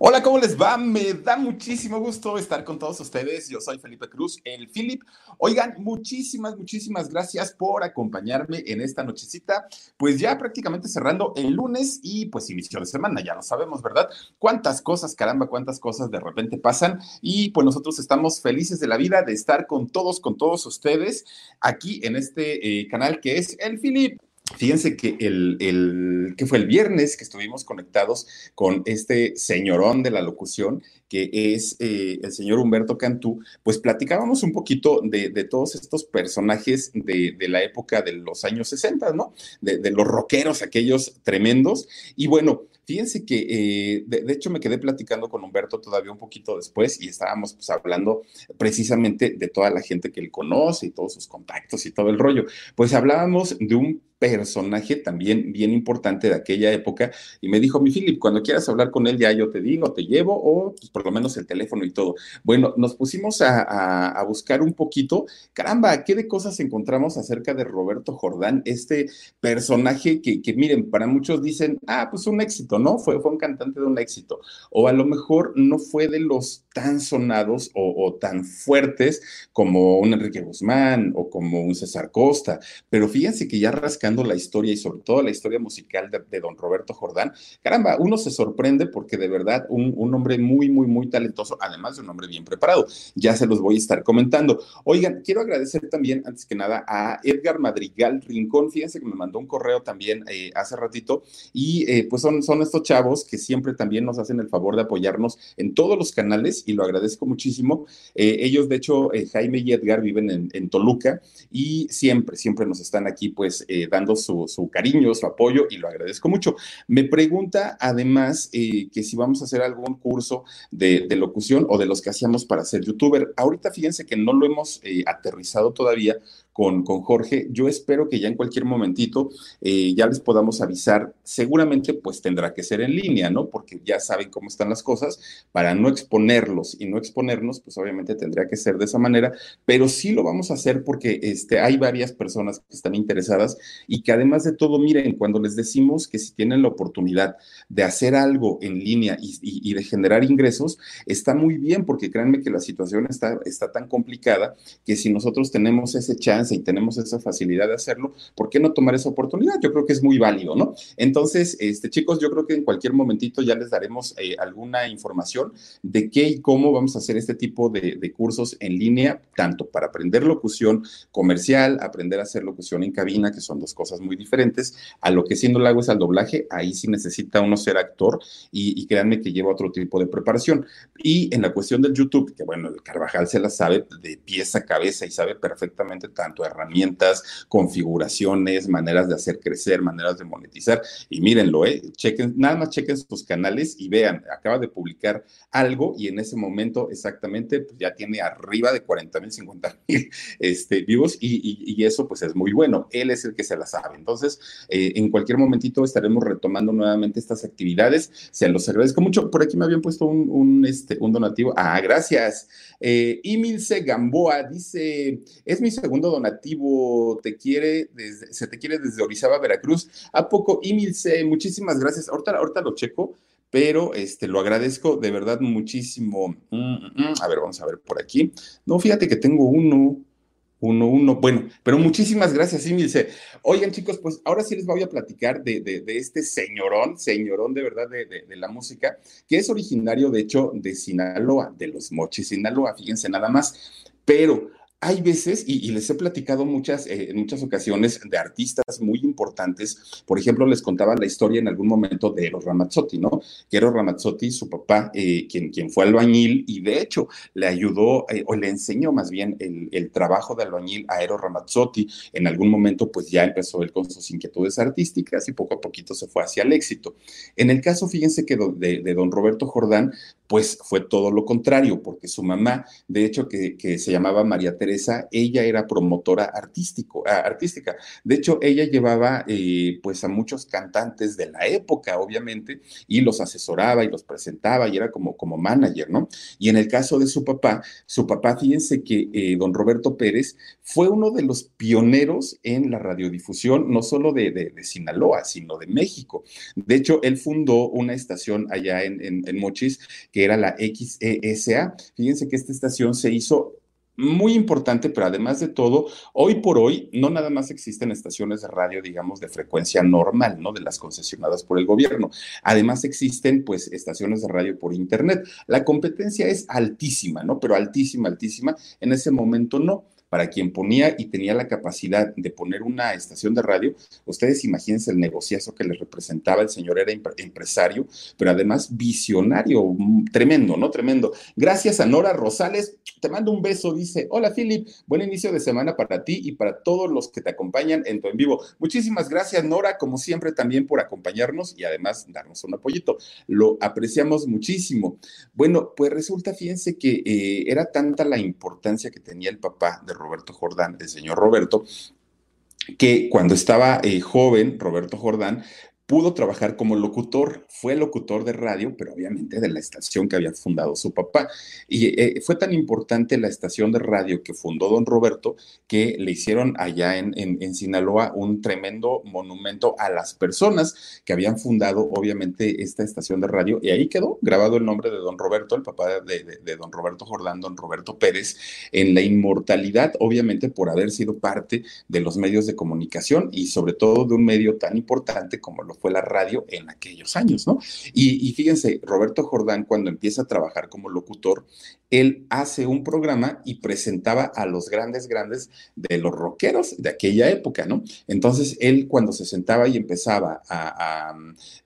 Hola, ¿cómo les va? Me da muchísimo gusto estar con todos ustedes. Yo soy Felipe Cruz, el Philip. Oigan, muchísimas, muchísimas gracias por acompañarme en esta nochecita. Pues ya prácticamente cerrando el lunes y pues inicio de semana, ya lo sabemos, ¿verdad? Cuántas cosas, caramba, cuántas cosas de repente pasan y pues nosotros estamos felices de la vida de estar con todos, con todos ustedes aquí en este eh, canal que es el Philip. Fíjense que el, que fue el viernes que estuvimos conectados con este señorón de la locución, que es eh, el señor Humberto Cantú, pues platicábamos un poquito de, todos estos personajes de, la época de los años 60, ¿no? De, los rockeros, aquellos tremendos. Y bueno, Fíjense que, eh, de, hecho, me quedé platicando con Humberto todavía un poquito después y estábamos pues, hablando precisamente de toda la gente que él conoce y todos sus contactos y todo el rollo. Pues hablábamos de un personaje también bien importante de aquella época y me dijo, mi Philip, cuando quieras hablar con él ya yo te digo, te llevo o pues, por lo menos el teléfono y todo. Bueno, nos pusimos a, buscar un poquito, caramba, ¿qué de cosas encontramos acerca de Roberto Jordán? Este personaje que, miren, para muchos dicen, ah, pues un éxito, ¿no? Fue, fue un cantante de un éxito. O a lo mejor no fue de los tan sonados o, tan fuertes como un Enrique Guzmán o como un César Costa, pero fíjense que ya rascando la historia y sobre todo la historia musical de, don Roberto Jordán, caramba, uno se sorprende porque de verdad un, hombre muy, muy, muy talentoso, además de un hombre bien preparado. Ya se los voy a estar comentando. Oigan, quiero agradecer también, antes que nada, a Edgar Madrigal Rincón, fíjense que me mandó un correo también eh, hace ratito y eh, pues son, son estos chavos que siempre también nos hacen el favor de apoyarnos en todos los canales y lo agradezco muchísimo. Eh, ellos, de hecho, Jaime y Edgar viven en, Toluca y siempre, siempre nos están aquí pues dando su, cariño, su apoyo y lo agradezco mucho. Me pregunta además que si vamos a hacer algún curso de, locución o de los que hacíamos para ser youtuber. Ahorita fíjense que no lo hemos aterrizado todavía con, Jorge. Yo espero que ya en cualquier momentito eh, ya les podamos avisar. Seguramente pues tendrá que ser en línea, ¿no? Porque ya saben cómo están las cosas. Para no exponerlos y no exponernos, pues obviamente tendría que ser de esa manera, pero sí lo vamos a hacer porque este, hay varias personas que están interesadas y que además de todo, miren, cuando les decimos que si tienen la oportunidad de hacer algo en línea y, de generar ingresos, está muy bien porque créanme que la situación está, está tan complicada que si nosotros tenemos ese chance, y tenemos esa facilidad de hacerlo, ¿por qué no tomar esa oportunidad? Yo creo que es muy válido, ¿no? Entonces, este, chicos, yo creo que en cualquier momentito ya les daremos eh, alguna información de qué y cómo vamos a hacer este tipo de, cursos en línea, tanto para aprender locución comercial, aprender a hacer locución en cabina, que son dos cosas muy diferentes, a lo que siendo lo hago es al doblaje, ahí sí necesita uno ser actor y, y créanme que lleva otro tipo de preparación. Y en la cuestión del YouTube, que bueno, el Carvajal se la sabe de pieza a cabeza y sabe perfectamente tanto herramientas, configuraciones, maneras de hacer crecer, maneras de monetizar. Y mírenlo, ¿eh? chequen, nada más chequen sus canales y vean, acaba de publicar algo y en ese momento exactamente pues, ya tiene arriba de 40 mil, 50 mil este, vivos y, eso pues es muy bueno. Él es el que se la sabe. Entonces, eh, en cualquier momentito estaremos retomando nuevamente estas actividades. Se los agradezco mucho. Por aquí me habían puesto un, este, un donativo. Ah, gracias. Eh, Imilce Gamboa dice, es mi segundo donativo te quiere desde, se te quiere desde Orizaba, Veracruz. ¿A poco? Imilce, muchísimas gracias. Ahorita, ahorita lo checo, pero este, lo agradezco de verdad muchísimo. Mm, mm, mm. A ver, vamos a ver por aquí. No, fíjate que tengo uno. Uno, uno. Bueno, pero muchísimas gracias, dice. Oigan, chicos, pues ahora sí les voy a platicar de, de, de este señorón, señorón de verdad de, de, la música, que es originario, de hecho, de Sinaloa, de los Mochis, Sinaloa, fíjense nada más. Pero hay veces, y, les he platicado muchas, eh, en muchas ocasiones de artistas muy importantes, por ejemplo, les contaba la historia en algún momento de Eros Ramazzotti, ¿no? Que Eros Ramazzotti, su papá, eh, quien, quien fue albañil y de hecho le ayudó eh, o le enseñó más bien el, trabajo de albañil a Eros Ramazzotti. En algún momento, pues ya empezó él con sus inquietudes artísticas y poco a poquito se fue hacia el éxito. En el caso, fíjense que de, de don Roberto Jordán, pues fue todo lo contrario, porque su mamá, de hecho, que, se llamaba María Teresa, ella era promotora artístico, ah, artística. De hecho, ella llevaba eh, pues a muchos cantantes de la época, obviamente, y los asesoraba y los presentaba y era como, como manager, ¿no? Y en el caso de su papá, su papá, fíjense que eh, don Roberto Pérez fue uno de los pioneros en la radiodifusión, no solo de, de, Sinaloa, sino de México. De hecho, él fundó una estación allá en, en, Mochis, era la XESA. Fíjense que esta estación se hizo muy importante, pero además de todo, hoy por hoy no nada más existen estaciones de radio, digamos, de frecuencia normal, ¿no? De las concesionadas por el gobierno. Además existen, pues, estaciones de radio por Internet. La competencia es altísima, ¿no? Pero altísima, altísima. En ese momento no para quien ponía y tenía la capacidad de poner una estación de radio, ustedes imagínense el negociazo que les representaba, el señor era empresario, pero además visionario, mm, tremendo, ¿no? Tremendo. Gracias a Nora Rosales, te mando un beso, dice, hola Philip, buen inicio de semana para ti y para todos los que te acompañan en tu en vivo. Muchísimas gracias Nora, como siempre también por acompañarnos y además darnos un apoyito. Lo apreciamos muchísimo. Bueno, pues resulta, fíjense que eh, era tanta la importancia que tenía el papá de Roberto Jordán, el señor Roberto, que cuando estaba eh, joven, Roberto Jordán, pudo trabajar como locutor, fue locutor de radio, pero obviamente de la estación que había fundado su papá. Y eh, fue tan importante la estación de radio que fundó don Roberto que le hicieron allá en, en, Sinaloa un tremendo monumento a las personas que habían fundado obviamente esta estación de radio y ahí quedó grabado el nombre de don Roberto, el papá de, de, de don Roberto Jordán, don Roberto Pérez, en la inmortalidad, obviamente por haber sido parte de los medios de comunicación y sobre todo de un medio tan importante como lo fue la radio en aquellos años, ¿no? Y, fíjense, Roberto Jordán, cuando empieza a trabajar como locutor, él hace un programa y presentaba a los grandes, grandes de los rockeros de aquella época, ¿no? Entonces, él cuando se sentaba y empezaba a,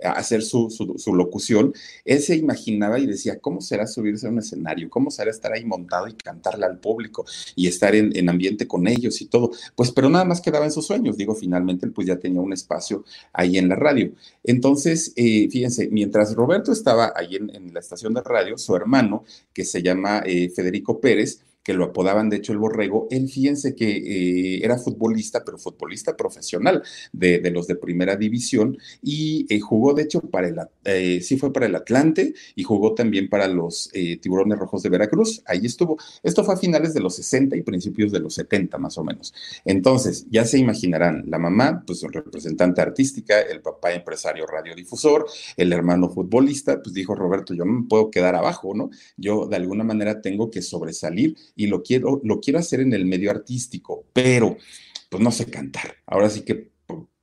hacer su, su, su, locución, él se imaginaba y decía, ¿cómo será subirse a un escenario? ¿Cómo será estar ahí montado y cantarle al público y estar en, en ambiente con ellos y todo? Pues, pero nada más quedaba en sus sueños. Digo, finalmente, él pues ya tenía un espacio ahí en la radio. Entonces, eh, fíjense, mientras Roberto estaba ahí en, en, la estación de radio, su hermano, que se llama eh, Federico Pérez, que lo apodaban de hecho el borrego, él fíjense que eh, era futbolista, pero futbolista profesional de, los de primera división y eh, jugó de hecho para el, eh, sí fue para el Atlante y jugó también para los eh, Tiburones Rojos de Veracruz, ahí estuvo. Esto fue a finales de los 60 y principios de los 70 más o menos. Entonces, ya se imaginarán, la mamá, pues representante artística, el papá empresario radiodifusor, el hermano futbolista, pues dijo Roberto, yo no me puedo quedar abajo, ¿no? Yo de alguna manera tengo que sobresalir y lo quiero, lo quiero hacer en el medio artístico, pero pues no sé cantar. Ahora sí que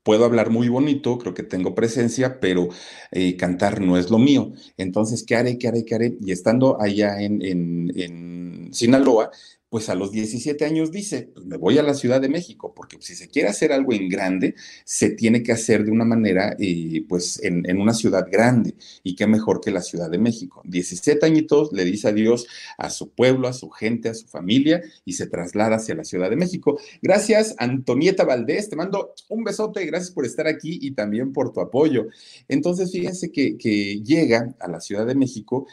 puedo hablar muy bonito, creo que tengo presencia, pero eh, cantar no es lo mío. Entonces, ¿qué haré, qué haré, qué haré? Y estando allá en, en, en Sinaloa, pues a los 17 años dice, pues me voy a la Ciudad de México, porque si se quiere hacer algo en grande, se tiene que hacer de una manera, eh, pues en, una ciudad grande, y qué mejor que la Ciudad de México. 17 añitos le dice adiós a su pueblo, a su gente, a su familia, y se traslada hacia la Ciudad de México. Gracias, Antonieta Valdés, te mando un besote, gracias por estar aquí y también por tu apoyo. Entonces, fíjense que llega a la Ciudad de México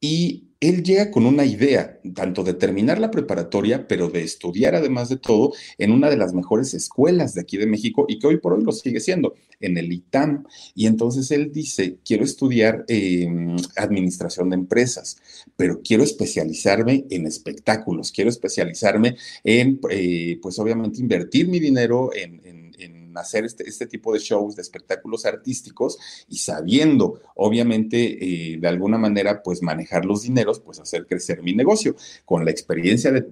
y él llega con una idea, tanto de terminar la preparatoria, pero de estudiar además de todo en una de las mejores escuelas de aquí de México y que hoy por hoy lo sigue siendo, en el ITAM. Y entonces él dice, quiero estudiar eh, administración de empresas, pero quiero especializarme en espectáculos, quiero especializarme en, eh, pues obviamente, invertir mi dinero en, en, hacer este, este, tipo de shows, de espectáculos artísticos y sabiendo, obviamente, eh, de alguna manera, pues manejar los dineros, pues hacer crecer mi negocio. Con la experiencia de,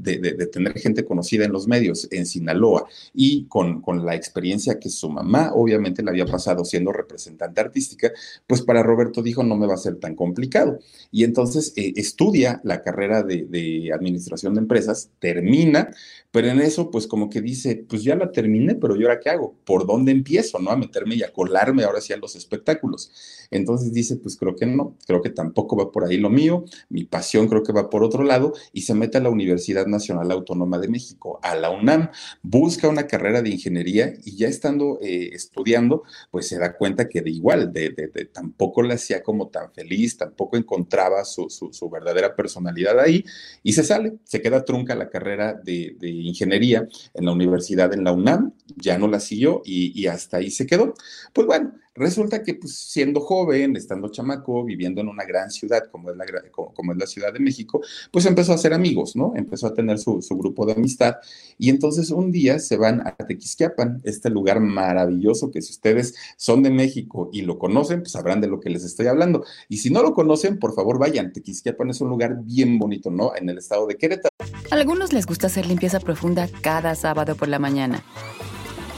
tener gente conocida en los medios en Sinaloa y con, con la experiencia que su mamá, obviamente, le había pasado siendo representante artística, pues para Roberto dijo, no me va a ser tan complicado. Y entonces eh, estudia la carrera de, de administración de empresas, termina, pero en eso, pues como que dice, pues ya la terminé, pero ¿yo ahora qué hago? ¿Por dónde empiezo, no? A meterme y a colarme ahora sí a los espectáculos. Entonces dice, pues creo que no, creo que tampoco va por ahí lo mío, mi pasión creo que va por otro lado y se mete a la Universidad Nacional Autónoma de México, a la UNAM, busca una carrera de ingeniería y ya estando eh, estudiando, pues se da cuenta que de igual, de, tampoco la hacía como tan feliz, tampoco encontraba su, su, verdadera personalidad ahí y se sale, se queda trunca la carrera de ingeniería en la universidad, en la UNAM, ya no la siguió y, hasta ahí se quedó. Pues bueno, resulta que pues, siendo joven, estando chamaco, viviendo en una gran ciudad como es, la, como, es la Ciudad de México, pues empezó a hacer amigos, ¿no? Empezó a tener su, grupo de amistad y entonces un día se van a Tequisquiapan, este lugar maravilloso que si ustedes son de México y lo conocen, pues sabrán de lo que les estoy hablando. Y si no lo conocen, por favor vayan. Tequisquiapan es un lugar bien bonito, ¿no? En el estado de Querétaro. A algunos les gusta hacer limpieza profunda cada sábado por la mañana.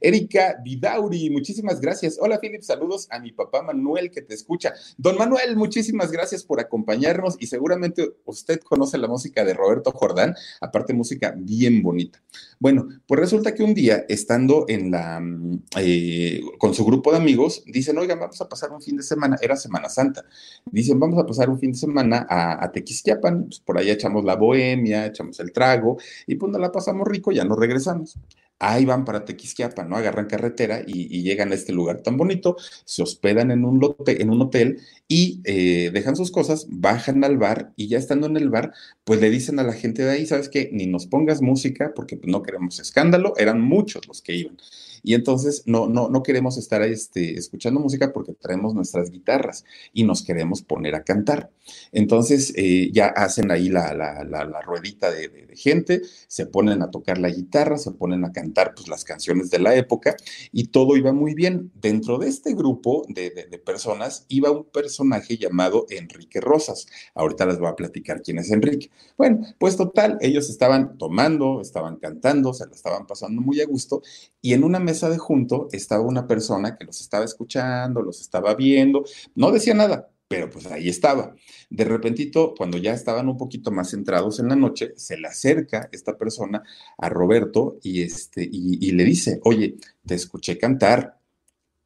Erika Vidauri, muchísimas gracias. Hola, Philip, saludos a mi papá Manuel que te escucha. Don Manuel, muchísimas gracias por acompañarnos y seguramente usted conoce la música de Roberto Jordán, aparte música bien bonita. Bueno, pues resulta que un día, estando en la, mm, eh, con su grupo de amigos, dicen, oigan, vamos a pasar un fin de semana, era Semana Santa, dicen, vamos a pasar un fin de semana a, a Tequisquiapan, pues por ahí echamos la bohemia, echamos el trago y pues nos la pasamos rico, ya nos regresamos ahí van para Tequisquiapa, ¿no? Agarran carretera y, llegan a este lugar tan bonito, se hospedan en un, lote, en un hotel y eh, dejan sus cosas, bajan al bar y ya estando en el bar, pues le dicen a la gente de ahí, ¿sabes qué? Ni nos pongas música porque no queremos escándalo, eran muchos los que iban. Y entonces no, no, no queremos estar este, escuchando música porque traemos nuestras guitarras y nos queremos poner a cantar. Entonces eh, ya hacen ahí la, ruedita de, gente, se ponen a tocar la guitarra, se ponen a cantar pues, las canciones de la época y todo iba muy bien. Dentro de este grupo de, de personas iba un personaje llamado Enrique Rosas. Ahorita les voy a platicar quién es Enrique. Bueno, pues total, ellos estaban tomando, estaban cantando, se la estaban pasando muy a gusto y en una mesa de junto estaba una persona que los estaba escuchando, los estaba viendo, no decía nada, pero pues ahí estaba. De repentito, cuando ya estaban un poquito más centrados en la noche, se le acerca esta persona a Roberto y, este, y, le dice, oye, te escuché cantar,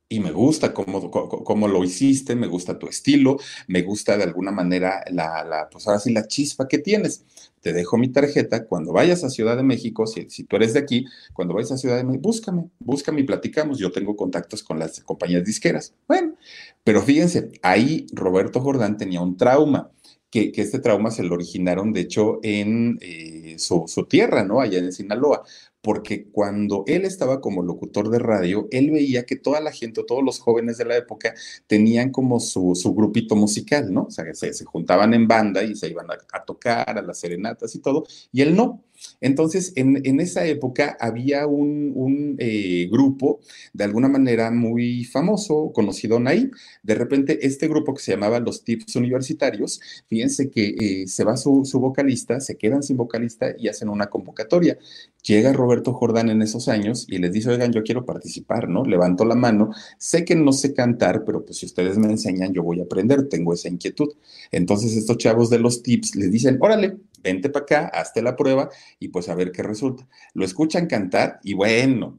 y me gusta cómo, cómo, lo hiciste, me gusta tu estilo, me gusta de alguna manera la, la, pues ahora la chispa que tienes te dejo mi tarjeta, cuando vayas a Ciudad de México, si, si, tú eres de aquí, cuando vayas a Ciudad de México, búscame, búscame y platicamos, yo tengo contactos con las compañías disqueras. Bueno, pero fíjense, ahí Roberto Jordán tenía un trauma, que, que este trauma se lo originaron, de hecho, en eh, su, su, tierra, ¿no? Allá en Sinaloa porque cuando él estaba como locutor de radio, él veía que toda la gente, todos los jóvenes de la época tenían como su, grupito musical, ¿no? O sea, se, se juntaban en banda y se iban a, a, tocar, a las serenatas y todo, y él no. Entonces, en, esa época había un, eh, grupo de alguna manera muy famoso, conocido ahí. De repente, este grupo que se llamaba Los Tips Universitarios, fíjense que eh, se va su, su, vocalista, se quedan sin vocalista y hacen una convocatoria. Llega Roberto Jordán en esos años y les dice, oigan, yo quiero participar, ¿no? Levanto la mano, sé que no sé cantar, pero pues si ustedes me enseñan, yo voy a aprender, tengo esa inquietud. Entonces estos chavos de los tips les dicen, órale, vente para acá, hazte la prueba y pues a ver qué resulta. Lo escuchan cantar y bueno,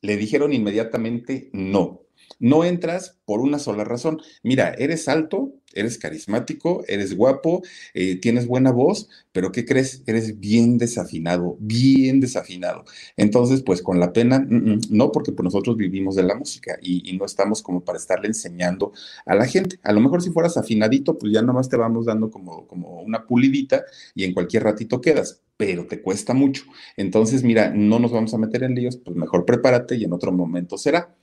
le dijeron inmediatamente no. No entras por una sola razón. Mira, eres alto, eres carismático, eres guapo, eh, tienes buena voz, pero ¿qué crees? Eres bien desafinado, bien desafinado. Entonces, pues con la pena, mm, mm, no, porque pues, nosotros vivimos de la música y, no estamos como para estarle enseñando a la gente. A lo mejor si fueras afinadito, pues ya nomás te vamos dando como, como una pulidita y en cualquier ratito quedas pero te cuesta mucho. Entonces, mira, no nos vamos a meter en líos, pues mejor prepárate y en otro momento será.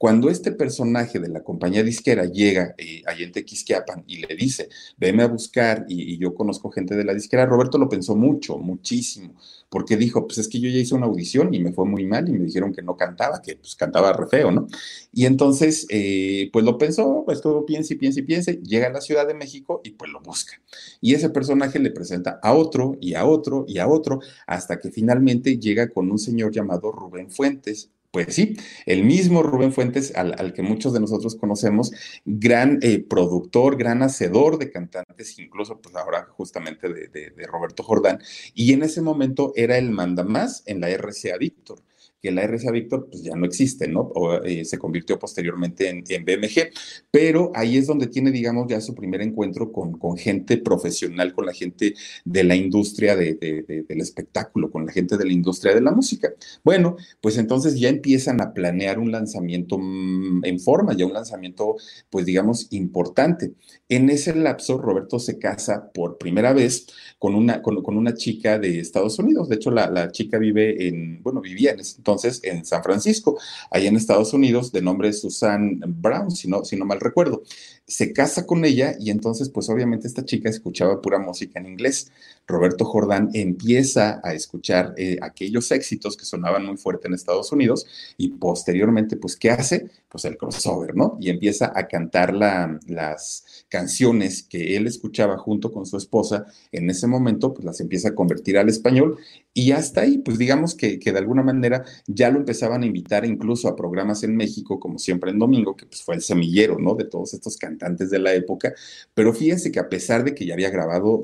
Cuando este personaje de la compañía disquera llega eh, a en Tequisquiapan y le dice, veme a buscar, y, yo conozco gente de la disquera, Roberto lo pensó mucho, muchísimo, porque dijo, pues es que yo ya hice una audición y me fue muy mal y me dijeron que no cantaba, que pues cantaba re feo, ¿no? Y entonces, eh, pues lo pensó, pues todo piensa y piensa y piensa, llega a la Ciudad de México y pues lo busca. Y ese personaje le presenta a otro y a otro y a otro, hasta que finalmente llega con un señor llamado Rubén Fuentes, pues sí, el mismo Rubén Fuentes, al, que muchos de nosotros conocemos, gran eh, productor, gran hacedor de cantantes, incluso pues ahora justamente de, de, Roberto Jordán, y en ese momento era el mandamás en la RCA Víctor que la RCA Víctor pues ya no existe, ¿no? O, eh, se convirtió posteriormente en, BMG, pero ahí es donde tiene, digamos, ya su primer encuentro con, con gente profesional, con la gente de la industria de, del espectáculo, con la gente de la industria de la música. Bueno, pues entonces ya empiezan a planear un lanzamiento mm, en forma, ya un lanzamiento, pues digamos, importante. En ese lapso, Roberto se casa por primera vez con una, con, una chica de Estados Unidos. De hecho, la, la chica vive en, bueno, vivía en ese entonces entonces en San Francisco, ahí en Estados Unidos, de nombre Susan Brown, si no, si no mal recuerdo se casa con ella y entonces pues obviamente esta chica escuchaba pura música en inglés. Roberto Jordán empieza a escuchar eh, aquellos éxitos que sonaban muy fuerte en Estados Unidos y posteriormente pues ¿qué hace? Pues el crossover, ¿no? Y empieza a cantar las canciones que él escuchaba junto con su esposa. En ese momento pues las empieza a convertir al español y hasta ahí pues digamos que, que de alguna manera ya lo empezaban a invitar incluso a programas en México como siempre en domingo, que pues fue el semillero, ¿no? De todos estos cantantes cantantes de la época, pero fíjense que a pesar de que ya había grabado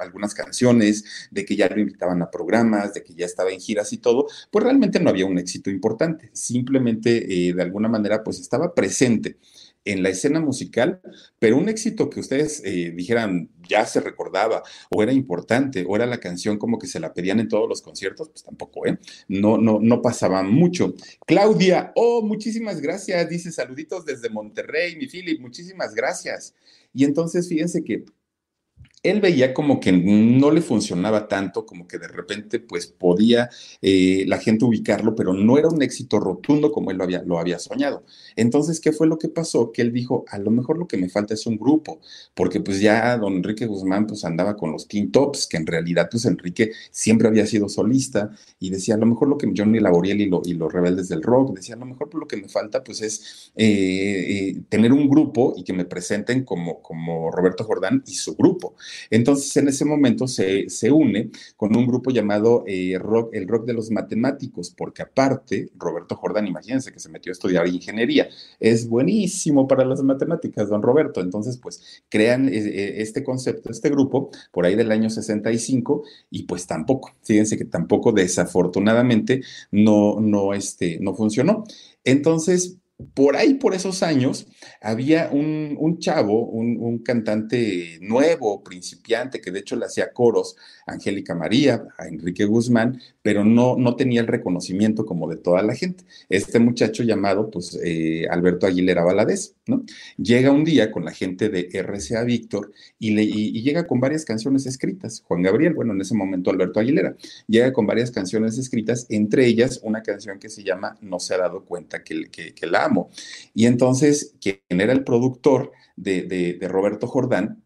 algunas canciones, de que ya lo invitaban a programas, de que ya estaba en giras y todo, pues realmente no había un éxito importante, simplemente eh, de alguna manera pues estaba presente en la escena musical, pero un éxito que ustedes eh, dijeran ya se recordaba o era importante o era la canción como que se la pedían en todos los conciertos, pues tampoco, ¿eh? No, no, no pasaba mucho. Claudia, oh, muchísimas gracias, dice saluditos desde Monterrey, mi Philip, muchísimas gracias. Y entonces fíjense que él veía como que no le funcionaba tanto, como que de repente pues podía eh, la gente ubicarlo, pero no era un éxito rotundo como él lo había, lo soñado. Entonces, ¿qué fue lo que pasó? Que él dijo, a lo mejor lo que me falta es un grupo, porque pues ya don Enrique Guzmán pues andaba con los King Tops, que en realidad pues Enrique siempre había sido solista y decía, a lo mejor lo que Johnny Laboriel y, y los rebeldes del rock, decía, a lo mejor lo que me falta pues es eh, eh, tener un grupo y que me presenten como, como Roberto Jordán y su grupo. Entonces, en ese momento se, une con un grupo llamado eh, el Rock de los Matemáticos, porque aparte, Roberto Jordán, imagínense que se metió a estudiar ingeniería, es buenísimo para las matemáticas, don Roberto. Entonces, pues crean eh, eh, este concepto, este grupo, por ahí del año 65, y pues tampoco, fíjense que tampoco desafortunadamente no, no, este, no funcionó. Entonces, por ahí, por esos años, había un, chavo, un, cantante nuevo, principiante, que de hecho le hacía coros, Angélica María, a Enrique Guzmán, pero no, no tenía el reconocimiento como de toda la gente. Este muchacho llamado, pues, eh, Alberto Aguilera Valadez, ¿no? Llega un día con la gente de RCA Víctor y, y llega con varias canciones escritas. Juan Gabriel, bueno, en ese momento Alberto Aguilera, llega con varias canciones escritas, entre ellas una canción que se llama No se ha dado cuenta que, que, que la amo. Y entonces, quien era el productor de, Roberto Jordán,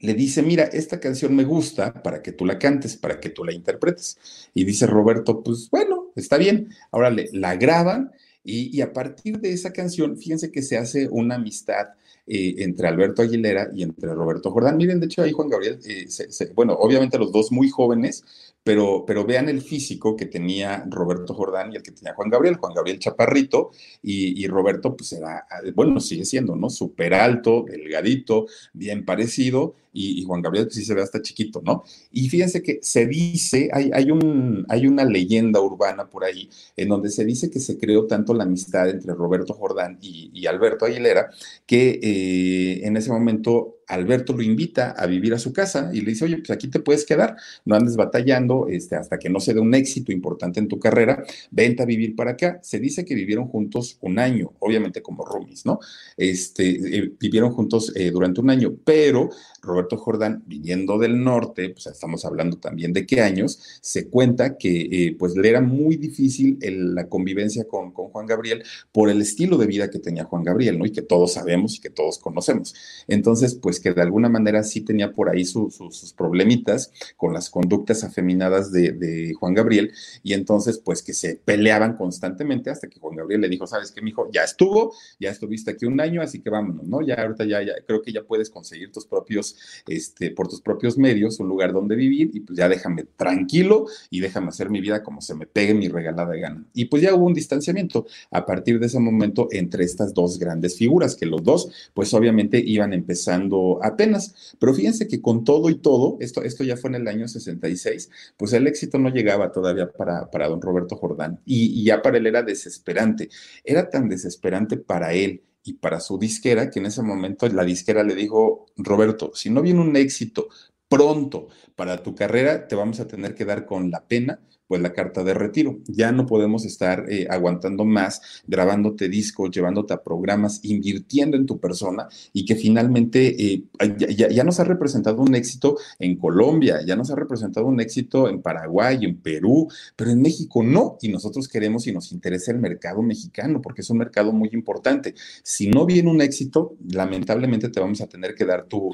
le dice, mira, esta canción me gusta para que tú la cantes, para que tú la interpretes. Y dice Roberto, pues bueno, está bien. Ahora le, la graban y, a partir de esa canción, fíjense que se hace una amistad eh, entre Alberto Aguilera y entre Roberto Jordán. Miren, de hecho ahí Juan Gabriel, eh, bueno, obviamente los dos muy jóvenes, pero, pero vean el físico que tenía Roberto Jordán y el que tenía Juan Gabriel. Juan Gabriel chaparrito y, Roberto pues era, bueno, sigue siendo, ¿no? Súper alto, delgadito, bien parecido y, Juan Gabriel pues, sí se ve hasta chiquito, ¿no? Y fíjense que se dice, hay, hay, un, hay una leyenda urbana por ahí en donde se dice que se creó tanto la amistad entre Roberto Jordán y, Alberto Aguilera que eh, en ese momento Alberto lo invita a vivir a su casa y le dice, oye, pues aquí te puedes quedar, no andes batallando este, hasta que no se dé un éxito importante en tu carrera, vente a vivir para acá. Se dice que vivieron juntos un año, obviamente como roomies, ¿no? Este, eh, vivieron juntos eh, durante un año, pero Roberto Jordán, viniendo del norte, pues estamos hablando también de qué años, se cuenta que eh, pues le era muy difícil la convivencia con, con Juan Gabriel por el estilo de vida que tenía Juan Gabriel, ¿no? Y que todos sabemos y que todos conocemos. Entonces, pues que de alguna manera sí tenía por ahí sus problemitas con las conductas afeminadas de, Juan Gabriel, y entonces pues que se peleaban constantemente hasta que Juan Gabriel le dijo, sabes qué, mijo, ya estuvo, ya estuviste aquí un año, así que vámonos, ¿no? Ya ahorita ya, ya creo que ya puedes conseguir tus propios, este, por tus propios medios, un lugar donde vivir, y pues ya déjame tranquilo y déjame hacer mi vida como se me pegue mi regalada de gana. Y pues ya hubo un distanciamiento a partir de ese momento entre estas dos grandes figuras, que los dos pues obviamente iban empezando apenas. Pero fíjense que con todo y todo, esto, esto ya fue en el año 66, pues el éxito no llegaba todavía para, para don Roberto Jordán y, ya para él era desesperante. Era tan desesperante para él y para su disquera, que en ese momento la disquera le dijo, Roberto, si no viene un éxito pronto para tu carrera, te vamos a tener que dar con la pena pues la carta de retiro. Ya no podemos estar eh, aguantando más, grabándote discos, llevándote a programas, invirtiendo en tu persona y que finalmente eh, ya, nos ha representado un éxito en Colombia, ya nos ha representado un éxito en Paraguay, en Perú, pero en México no. Y nosotros queremos y nos interesa el mercado mexicano porque es un mercado muy importante. Si no viene un éxito, lamentablemente te vamos a tener que dar tu,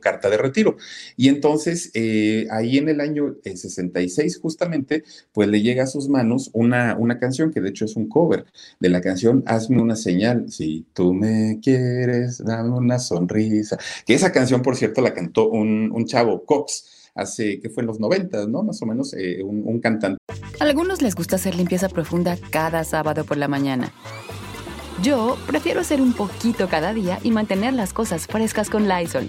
carta de retiro. Y entonces, eh, ahí en el año 66, justamente, pues le llega a sus manos una, una canción que de hecho es un cover de la canción Hazme una señal, si tú me quieres, dame una sonrisa, que esa canción, por cierto, la cantó un, chavo, Cox, hace, que fue en los 90, ¿no? Más o menos, eh, un, un cantante. Algunos les gusta hacer limpieza profunda cada sábado por la mañana. Yo prefiero hacer un poquito cada día y mantener las cosas frescas con Lysol.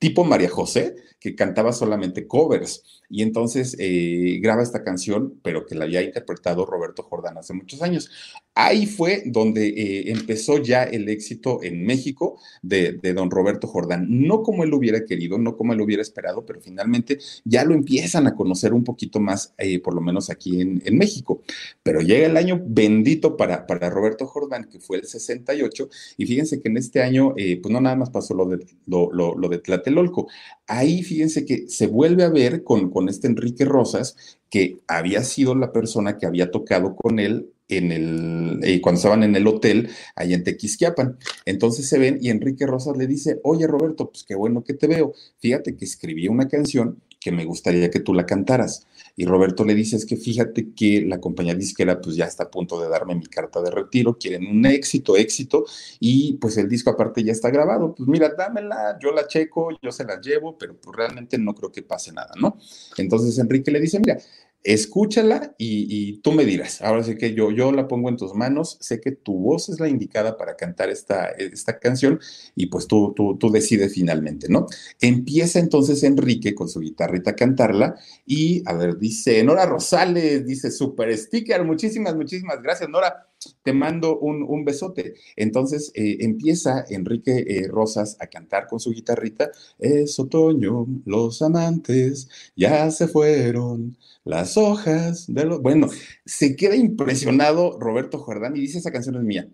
Tipo María José, que cantaba solamente covers y entonces eh, graba esta canción, pero que la había interpretado Roberto Jordán hace muchos años. Ahí fue donde eh, empezó ya el éxito en México de, don Roberto Jordán, no como él hubiera querido, no como él hubiera esperado, pero finalmente ya lo empiezan a conocer un poquito más, eh, por lo menos aquí en, México. Pero llega el año bendito para, para Roberto Jordán, que fue el 68, y fíjense que en este año, pues no nada más pasó lo de, lo, lo de Tlatelolco, ahí fíjense que se vuelve a ver con con este Enrique Rosas, que había sido la persona que había tocado con él en el, eh, cuando estaban en el hotel allá en Tequisquiapan. Entonces se ven y Enrique Rosas le dice, oye Roberto, pues qué bueno que te veo. Fíjate que escribí una canción que me gustaría que tú la cantaras. Y Roberto le dice, es que fíjate que la compañía disquera pues ya está a punto de darme mi carta de retiro, quieren un éxito, éxito, y pues el disco aparte ya está grabado, pues mira, dámela, yo la checo, yo se la llevo, pero pues realmente no creo que pase nada, ¿no? Entonces Enrique le dice, mira, escúchala y, tú me dirás. Ahora sí que yo, yo la pongo en tus manos, sé que tu voz es la indicada para cantar esta, esta canción y pues tú, tú, tú decides finalmente, ¿no? Empieza entonces Enrique con su guitarrita a cantarla y, a ver, dice Nora Rosales, dice super sticker, muchísimas, muchísimas gracias, Nora. Te mando un, besote. Entonces eh, empieza Enrique eh, Rosas a cantar con su guitarrita. Es otoño, los amantes ya se fueron las hojas de los... Bueno, se queda impresionado Roberto Jordán y dice, esa canción es mía.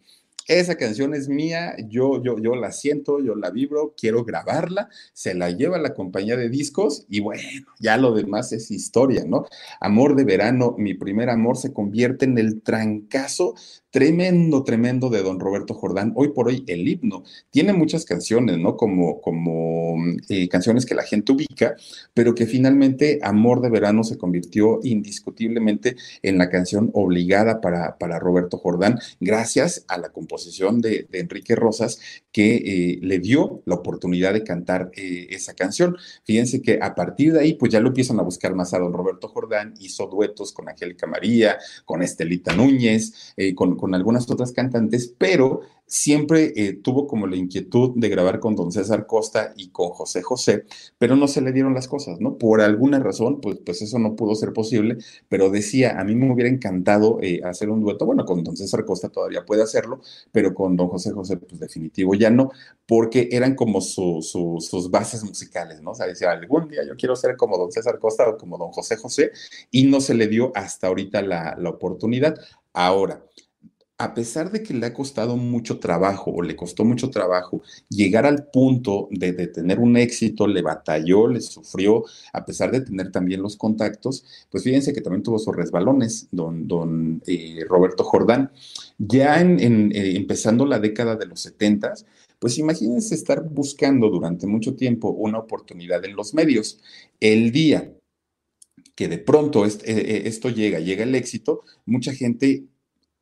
Esa canción es mía, yo, yo, yo la siento, yo la vibro, quiero grabarla, se la lleva la compañía de discos y bueno, ya lo demás es historia, ¿no? Amor de verano, mi primer amor se convierte en el trancazo tremendo, tremendo de don Roberto Jordán. Hoy por hoy el himno tiene muchas canciones, ¿no? Como, como eh, canciones que la gente ubica, pero que finalmente Amor de Verano se convirtió indiscutiblemente en la canción obligada para, para Roberto Jordán, gracias a la composición de, Enrique Rosas, que eh, le dio la oportunidad de cantar eh, esa canción. Fíjense que a partir de ahí, pues ya lo empiezan a buscar más a don Roberto Jordán, hizo duetos con Angélica María, con Estelita Núñez, con con algunas otras cantantes, pero siempre eh, tuvo como la inquietud de grabar con don César Costa y con José José, pero no se le dieron las cosas, ¿no? Por alguna razón, pues, pues eso no pudo ser posible, pero decía, a mí me hubiera encantado eh, hacer un dueto, bueno, con don César Costa todavía puede hacerlo, pero con don José José, pues definitivo ya no, porque eran como sus bases musicales, ¿no? O sea, decía, algún día yo quiero ser como don César Costa o como don José José, y no se le dio hasta ahorita la, la oportunidad. Ahora, a pesar de que le ha costado mucho trabajo o le costó mucho trabajo llegar al punto de, tener un éxito, le batalló, le sufrió, a pesar de tener también los contactos, pues fíjense que también tuvo sus resbalones, don, don eh, Roberto Jordán. Ya en, eh, empezando la década de los 70, pues imagínense estar buscando durante mucho tiempo una oportunidad en los medios. El día que de pronto eh, esto llega, llega el éxito, mucha gente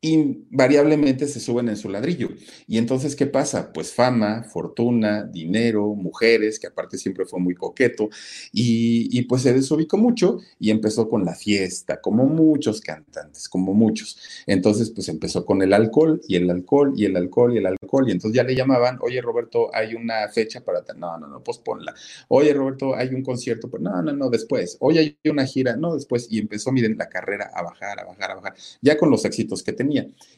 invariablemente se suben en su ladrillo. Y entonces, ¿qué pasa? Pues fama, fortuna, dinero, mujeres, que aparte siempre fue muy coqueto, y, pues se desubicó mucho y empezó con la fiesta, como muchos cantantes, como muchos. Entonces, pues empezó con el alcohol y el alcohol y el alcohol y el alcohol, y entonces ya le llamaban, oye Roberto, hay una fecha para... No, no, no, pues ponla. Oye Roberto, hay un concierto, pues no, no, no, después. Oye, hay una gira, no, después. Y empezó, miren, la carrera a bajar, a bajar, a bajar, ya con los éxitos que tenía.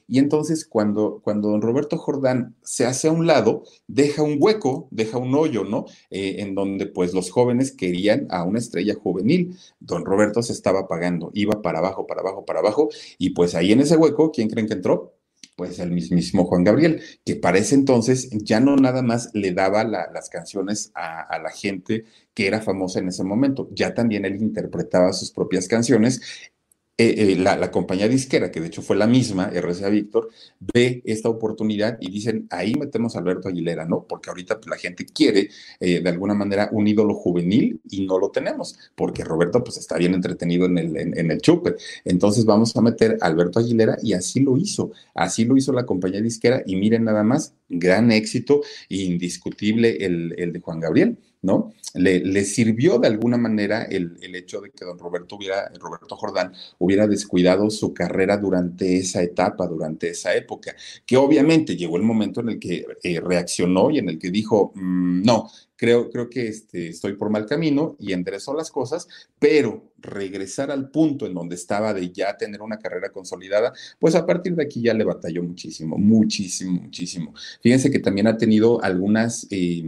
Y entonces cuando, cuando don Roberto Jordán se hace a un lado, deja un hueco, deja un hoyo, ¿no? Eh, en donde pues los jóvenes querían a una estrella juvenil. Don Roberto se estaba apagando, iba para abajo, para abajo, para abajo. Y pues ahí en ese hueco, ¿quién creen que entró? pues el mismísimo Juan Gabriel, que para ese entonces ya no nada más le daba las canciones a, la gente que era famosa en ese momento, ya también él interpretaba sus propias canciones eh, eh, la, compañía disquera, que de hecho fue la misma, RCA Víctor, ve esta oportunidad y dicen, ahí metemos a Alberto Aguilera, ¿no? Porque ahorita pues, la gente quiere, eh, de alguna manera, un ídolo juvenil y no lo tenemos, porque Roberto pues está bien entretenido en el, en, el chupe. Entonces vamos a meter a Alberto Aguilera y así lo hizo, así lo hizo la compañía disquera y miren nada más, gran éxito indiscutible el, el de Juan Gabriel. ¿No? Le, sirvió de alguna manera el, hecho de que don Roberto hubiera, Roberto Jordán hubiera descuidado su carrera durante esa etapa, durante esa época, que obviamente llegó el momento en el que eh, reaccionó y en el que dijo, mm, no, creo, creo que este, estoy por mal camino y enderezó las cosas, pero regresar al punto en donde estaba de ya tener una carrera consolidada, pues a partir de aquí ya le batalló muchísimo, muchísimo, muchísimo. Fíjense que también ha tenido algunas, eh,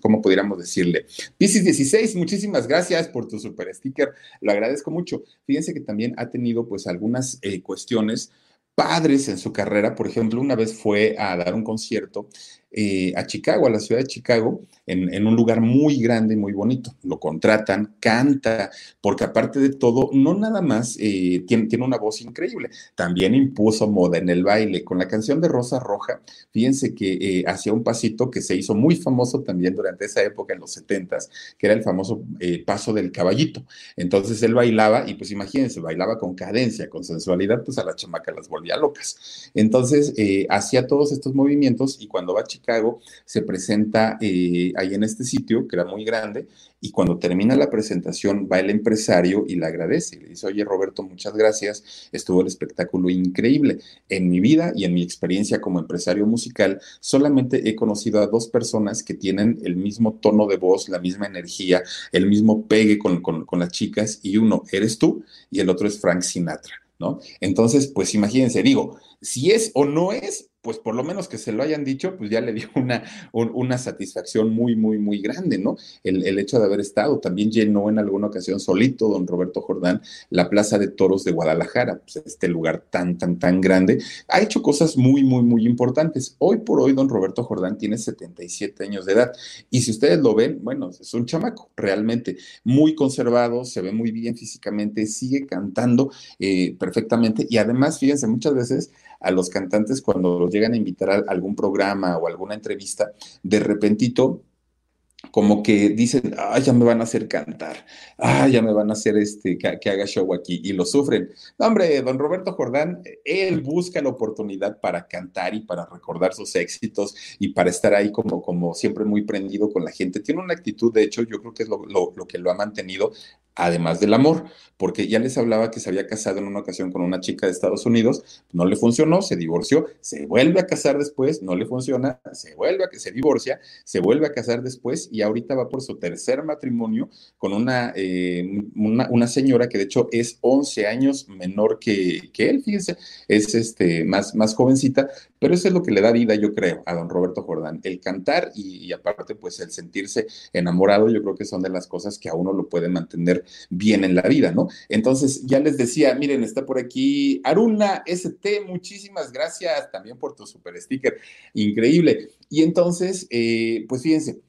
¿cómo pudiéramos decirle? Pisces 16, muchísimas gracias por tu super sticker, lo agradezco mucho. Fíjense que también ha tenido pues algunas eh, cuestiones padres en su carrera. Por ejemplo, una vez fue a dar un concierto eh, a Chicago, a la ciudad de Chicago, en, un lugar muy grande, muy bonito. Lo contratan, canta, porque aparte de todo, no nada más eh, tiene, una voz increíble, también impuso moda en el baile. Con la canción de Rosa Roja, fíjense que eh, hacía un pasito que se hizo muy famoso también durante esa época, en los setentas, que era el famoso paso del caballito. Entonces él bailaba y pues imagínense, bailaba con cadencia, con sensualidad, pues a la chamaca las volvía locas. Entonces hacía todos estos movimientos y cuando va a Chicago se presenta ahí en este sitio, que era muy grande, y cuando termina la presentación va el empresario y le agradece. Le dice, oye Roberto, muchas gracias, estuvo el espectáculo increíble. En mi vida y en mi experiencia como empresario musical, solamente he conocido a dos personas que tienen el mismo tono de voz, la misma energía, el mismo pegue con, con las chicas, y uno eres tú y el otro es Frank Sinatra. ¿No? Entonces, pues imagínense, digo, si es o no es, pues por lo menos que se lo hayan dicho, pues ya le dio una, una satisfacción muy, muy, muy grande, ¿no? El, hecho de haber estado. También llenó en alguna ocasión solito don Roberto Jordán la Plaza de Toros de Guadalajara, pues este lugar tan, tan, tan grande. Ha hecho cosas muy, muy, muy importantes. Hoy por hoy don Roberto Jordán tiene 77 años de edad. Y si ustedes lo ven, bueno, es un chamaco, realmente muy conservado, se ve muy bien físicamente, sigue cantando eh, perfectamente y además, fíjense, muchas veces a los cantantes cuando los llegan a invitar a algún programa o alguna entrevista, de repentito como que dicen, ah, ya me van a hacer cantar, ah, ya me van a hacer este, que, haga show aquí, y lo sufren. No, hombre, don Roberto Jordán, él busca la oportunidad para cantar y para recordar sus éxitos y para estar ahí como, como siempre muy prendido con la gente. Tiene una actitud, de hecho, yo creo que es lo, lo que lo ha mantenido además del amor, porque ya les hablaba que se había casado en una ocasión con una chica de Estados Unidos, no le funcionó, se divorció, se vuelve a casar después, no le funciona, se vuelve a que se divorcia, se vuelve a casar después y ahorita va por su tercer matrimonio con una, eh, una, señora que de hecho es 11 años menor que, que él, fíjense, es este, más, más jovencita, pero eso es lo que le da vida, yo creo, a don Roberto Jordán, el cantar y, y aparte pues el sentirse enamorado, yo creo que son de las cosas que a uno lo puede mantener bien en la vida, ¿no? Entonces, ya les decía, miren, está por aquí Aruna ST, muchísimas gracias también por tu super sticker, increíble. Y entonces, eh, pues fíjense,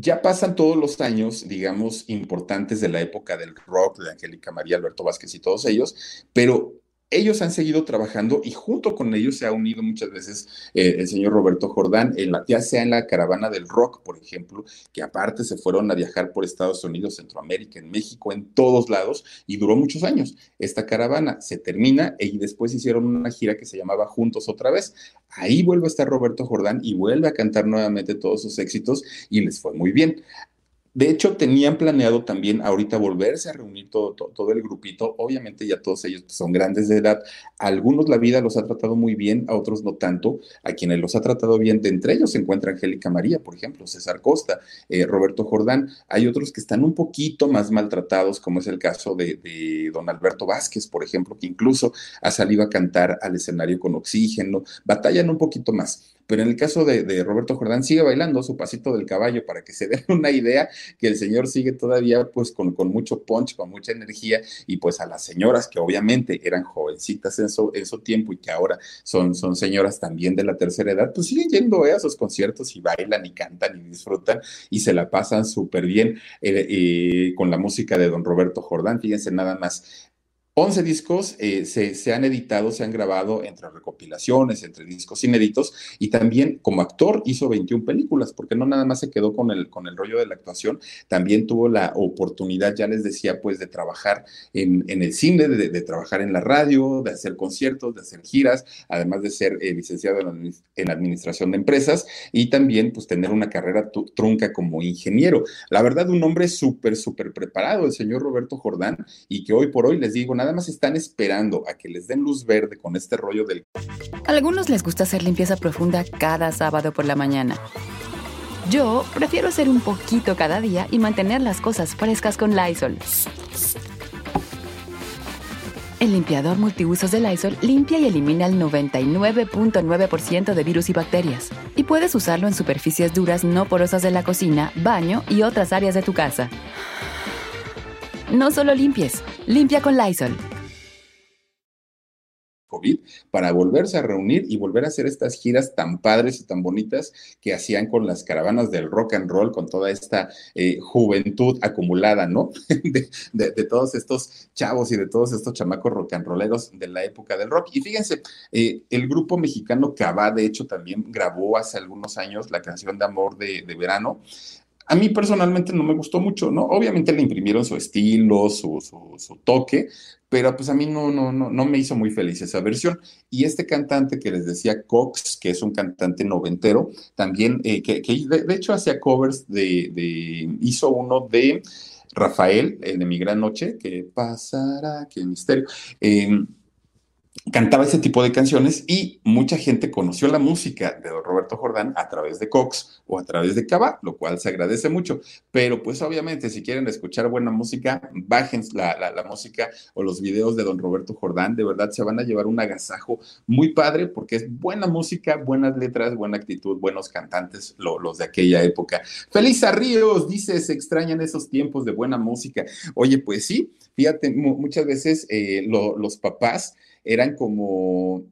ya pasan todos los años, digamos, importantes de la época del rock, de Angélica María, Alberto Vázquez y todos ellos, pero ellos han seguido trabajando y junto con ellos se ha unido muchas veces eh, el señor Roberto Jordán, en la, ya sea en la caravana del rock, por ejemplo, que aparte se fueron a viajar por Estados Unidos, Centroamérica, en México, en todos lados, y duró muchos años. Esta caravana se termina y después hicieron una gira que se llamaba Juntos otra vez. Ahí vuelve a estar Roberto Jordán y vuelve a cantar nuevamente todos sus éxitos y les fue muy bien. De hecho, tenían planeado también ahorita volverse a reunir todo, todo, el grupito. Obviamente ya todos ellos pues, son grandes de edad. algunos la vida los ha tratado muy bien, a otros no tanto. A quienes los ha tratado bien, de entre ellos se encuentra Angélica María, por ejemplo, César Costa, eh, Roberto Jordán. Hay otros que están un poquito más maltratados, como es el caso de, de don Alberto Vázquez, por ejemplo, que incluso ha salido a cantar al escenario con oxígeno. Batallan un poquito más pero en el caso de, Roberto Jordán sigue bailando su pasito del caballo para que se den una idea que el señor sigue todavía pues con, con mucho punch, con mucha energía y pues a las señoras que obviamente eran jovencitas en su, en su tiempo y que ahora son, son señoras también de la tercera edad, pues siguen yendo eh, a esos conciertos y bailan y cantan y disfrutan y se la pasan súper bien eh, eh, con la música de don Roberto Jordán. Fíjense nada más, 11 discos eh, se, han editado, se han grabado entre recopilaciones, entre discos inéditos, y también como actor hizo 21 películas, porque no nada más se quedó con el, con el rollo de la actuación, también tuvo la oportunidad, ya les decía, pues de trabajar en, el cine, de, trabajar en la radio, de hacer conciertos, de hacer giras, además de ser eh, licenciado en, en, administración de empresas y también pues tener una carrera trunca como ingeniero. La verdad, un hombre súper, súper preparado, el señor Roberto Jordán, y que hoy por hoy les digo, nada nada más están esperando a que les den luz verde con este rollo del... A algunos les gusta hacer limpieza profunda cada sábado por la mañana. Yo prefiero hacer un poquito cada día y mantener las cosas frescas con Lysol. El limpiador multiusos de Lysol limpia y elimina el 99.9% de virus y bacterias. Y puedes usarlo en superficies duras no porosas de la cocina, baño y otras áreas de tu casa. No solo limpies, limpia con Lysol. COVID para volverse a reunir y volver a hacer estas giras tan padres y tan bonitas que hacían con las caravanas del rock and roll, con toda esta eh, juventud acumulada, ¿no? De, todos estos chavos y de todos estos chamacos rock and rolleros de la época del rock. Y fíjense, eh, el grupo mexicano Cabá, de hecho, también grabó hace algunos años la canción de amor de, de verano. A mí personalmente no me gustó mucho, ¿no? Obviamente le imprimieron su estilo, su, su, toque, pero pues a mí no, no, no, no me hizo muy feliz esa versión. Y este cantante que les decía Cox, que es un cantante noventero, también, eh, que, de, hecho hacía covers de, de, hizo uno de Rafael, el de Mi Gran Noche, que pasará, qué misterio. Eh, cantaba ese tipo de canciones y mucha gente conoció la música de Roberto Jordán a través de Cox o a través de Cava, lo cual se agradece mucho. Pero pues obviamente si quieren escuchar buena música, bajen la, música o los videos de don Roberto Jordán, de verdad se van a llevar un agasajo muy padre porque es buena música, buenas letras, buena actitud, buenos cantantes, los de aquella época. Feliz Ríos, dice, se extrañan esos tiempos de buena música. Oye, pues sí, fíjate, muchas veces eh, los papás eran como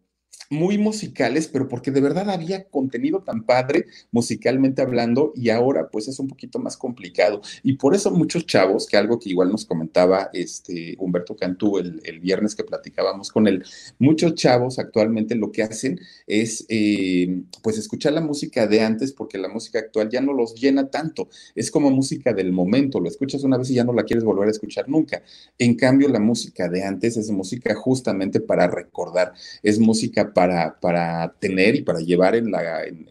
muy musicales, pero porque de verdad había contenido tan padre musicalmente hablando y ahora pues es un poquito más complicado. Y por eso muchos chavos, que algo que igual nos comentaba este Humberto Cantú el, el viernes que platicábamos con él, muchos chavos actualmente lo que hacen es eh, pues escuchar la música de antes porque la música actual ya no los llena tanto. Es como música del momento, lo escuchas una vez y ya no la quieres volver a escuchar nunca. En cambio, la música de antes es música justamente para recordar, es música para, para tener y para llevar en, la, en,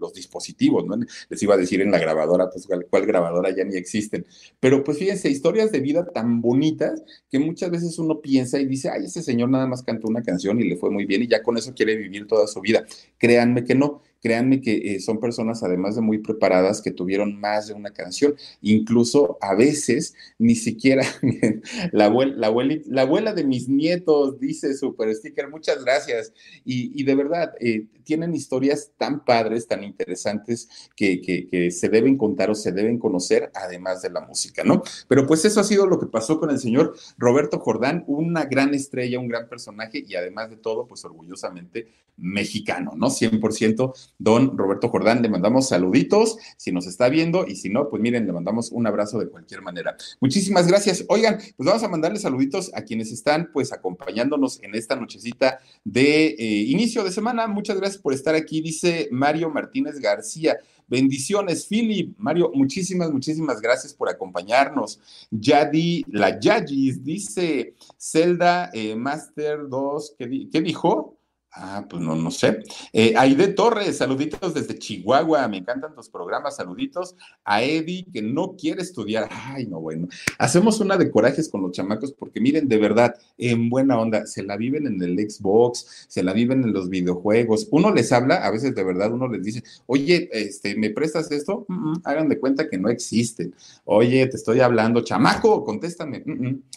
los dispositivos, ¿no? Les iba a decir en la grabadora, pues cuál, grabadora ya ni existen. Pero pues fíjense, historias de vida tan bonitas que muchas veces uno piensa y dice, ay, ese señor nada más cantó una canción y le fue muy bien y ya con eso quiere vivir toda su vida. Créanme que no créanme que eh, son personas además de muy preparadas que tuvieron más de una canción, incluso a veces ni siquiera, la, abuela, la, la abuela de mis nietos dice super sticker, muchas gracias, y, de verdad, eh, tienen historias tan padres, tan interesantes que, que, se deben contar o se deben conocer, además de la música, ¿no? Pero pues eso ha sido lo que pasó con el señor Roberto Jordán, una gran estrella, un gran personaje y además de todo, pues orgullosamente mexicano, ¿no? 100% don Roberto Jordán, le mandamos saluditos si nos está viendo y si no, pues miren, le mandamos un abrazo de cualquier manera. Muchísimas gracias. Oigan, pues vamos a mandarle saluditos a quienes están pues acompañándonos en esta nochecita de eh, inicio de semana. Muchas gracias por estar aquí, dice Mario Martínez García. Bendiciones, Philip. Mario, muchísimas, muchísimas gracias por acompañarnos. Yadi, la Yagis, dice Zelda eh, Master 2, ¿qué dijo? Ah, pues no, no sé. Eh, Aide Torres, saluditos desde Chihuahua, me encantan tus programas, saluditos a Eddie que no quiere estudiar. Ay, no, bueno, hacemos una de corajes con los chamacos porque miren, de verdad, en buena onda, se la viven en el Xbox, se la viven en los videojuegos. Uno les habla, a veces de verdad uno les dice, oye, este, ¿me prestas esto? hagan de cuenta que no existen. Oye, te estoy hablando, chamaco, contéstame.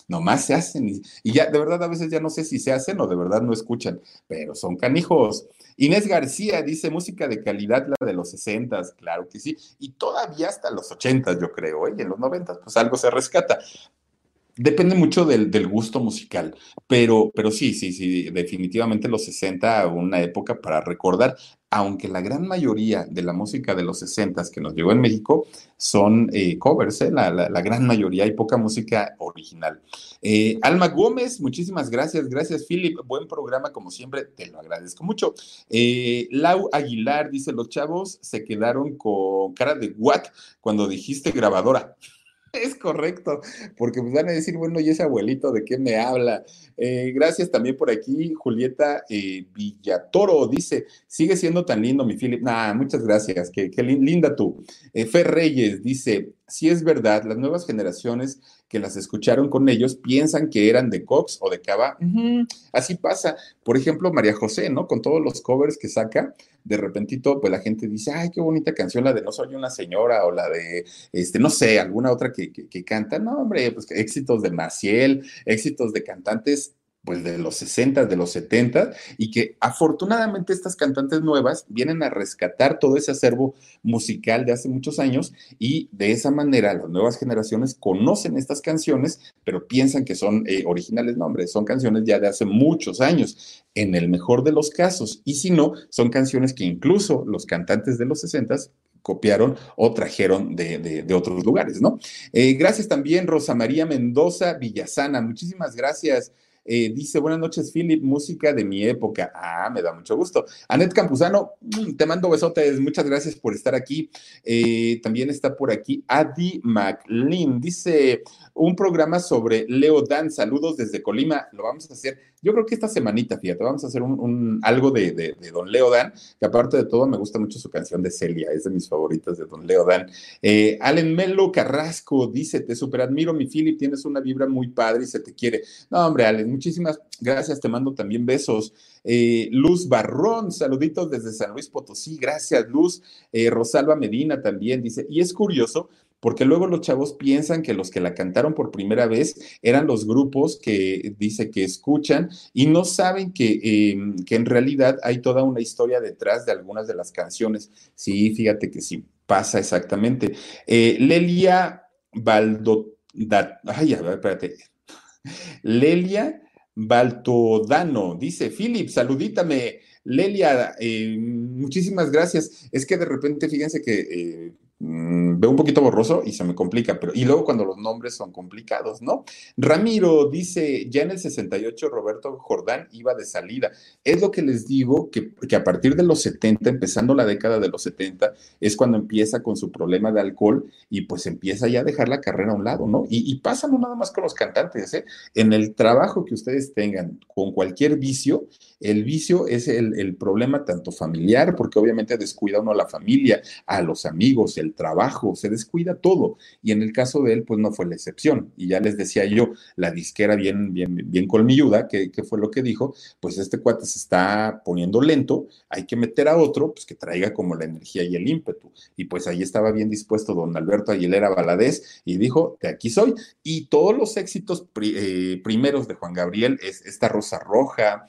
Nomás se hacen y, y ya, de verdad, a veces ya no sé si se hacen o de verdad no escuchan, pero son canijos. Inés García dice música de calidad, la de los 60, claro que sí, y todavía hasta los 80, yo creo, ¿eh? y en los 90, pues algo se rescata. Depende mucho del, del, gusto musical, pero, pero sí, sí, sí, definitivamente los 60, una época para recordar aunque la gran mayoría de la música de los 60 que nos llegó en México son eh, covers, ¿eh? la, gran mayoría, hay poca música original. Eh, Alma Gómez, muchísimas gracias, gracias Philip, buen programa como siempre, te lo agradezco mucho. Lau Aguilar dice, los chavos se quedaron con cara de what cuando dijiste grabadora. Es correcto, porque pues van a decir, bueno, ¿y ese abuelito de qué me habla? Eh, gracias también por aquí, Julieta eh, Villatoro dice, sigue siendo tan lindo mi Philip. Nah, muchas gracias, qué, linda tú. Eh, Fer Reyes dice, si es verdad, las nuevas generaciones que las escucharon con ellos piensan que eran de Cox o de Cava. Así pasa. Por ejemplo, María José, ¿no? Con todos los covers que saca, de repentito, pues la gente dice, ay, qué bonita canción, la de No soy una señora o la de, este, no sé, alguna otra que, que, que canta. No, hombre, pues éxitos de Maciel, éxitos de cantantes pues de los 60, de los 70, y que afortunadamente estas cantantes nuevas vienen a rescatar todo ese acervo musical de hace muchos años y de esa manera las nuevas generaciones conocen estas canciones, pero piensan que son eh, originales, no, hombre, son canciones ya de hace muchos años, en el mejor de los casos, y si no, son canciones que incluso los cantantes de los 60 copiaron o trajeron de, otros lugares, ¿no? Eh, gracias también, Rosa María Mendoza Villasana, muchísimas gracias. Eh, dice, buenas noches, Philip, música de mi época. Ah, me da mucho gusto. Anet Campuzano, mm, te mando besotes, muchas gracias por estar aquí. Eh, también está por aquí Adi McLean, dice, un programa sobre Leo Dan, saludos desde Colima, lo vamos a hacer yo creo que esta semanita, fíjate, vamos a hacer un, algo de, Don Leo Dan, que aparte de todo me gusta mucho su canción de Celia, es de mis favoritas de Don Leo Dan. Eh, Allen Melo Carrasco dice, te super admiro, mi Philip, tienes una vibra muy padre y se te quiere. No, hombre, Allen, muchísimas gracias, te mando también besos. Eh, Luz Barrón, saluditos desde San Luis Potosí, gracias Luz. Eh, Rosalba Medina también dice, y es curioso porque luego los chavos piensan que los que la cantaron por primera vez eran los grupos que dice que escuchan y no saben que, em, que en realidad hay toda una historia detrás de algunas de las canciones. Sí, fíjate que sí, pasa exactamente. Eh, Lelia Baldo... Ay, a ver, espérate. Lelia Baltodano, dice Philip, saludítame. Lelia, eh, muchísimas gracias. Es que de repente, fíjense que eh, Mm, veo un poquito borroso y se me complica, pero y luego cuando los nombres son complicados, ¿no? Ramiro dice, ya en el 68 Roberto Jordán iba de salida. Es lo que les digo, que, que, a partir de los 70, empezando la década de los 70, es cuando empieza con su problema de alcohol y pues empieza ya a dejar la carrera a un lado, ¿no? Y, y pasa no nada más con los cantantes, ¿eh? En el trabajo que ustedes tengan con cualquier vicio, el vicio es el, el problema tanto familiar, porque obviamente descuida uno a la familia, a los amigos, el trabajo, se descuida todo. Y en el caso de él, pues no fue la excepción. Y ya les decía yo, la disquera bien, bien, bien colmilluda, que, que fue lo que dijo, pues este cuate se está poniendo lento, hay que meter a otro, pues que traiga como la energía y el ímpetu. Y pues ahí estaba bien dispuesto don Alberto Aguilera Valadez y dijo, de aquí soy. Y todos los éxitos eh, primeros de Juan Gabriel es esta Rosa Roja,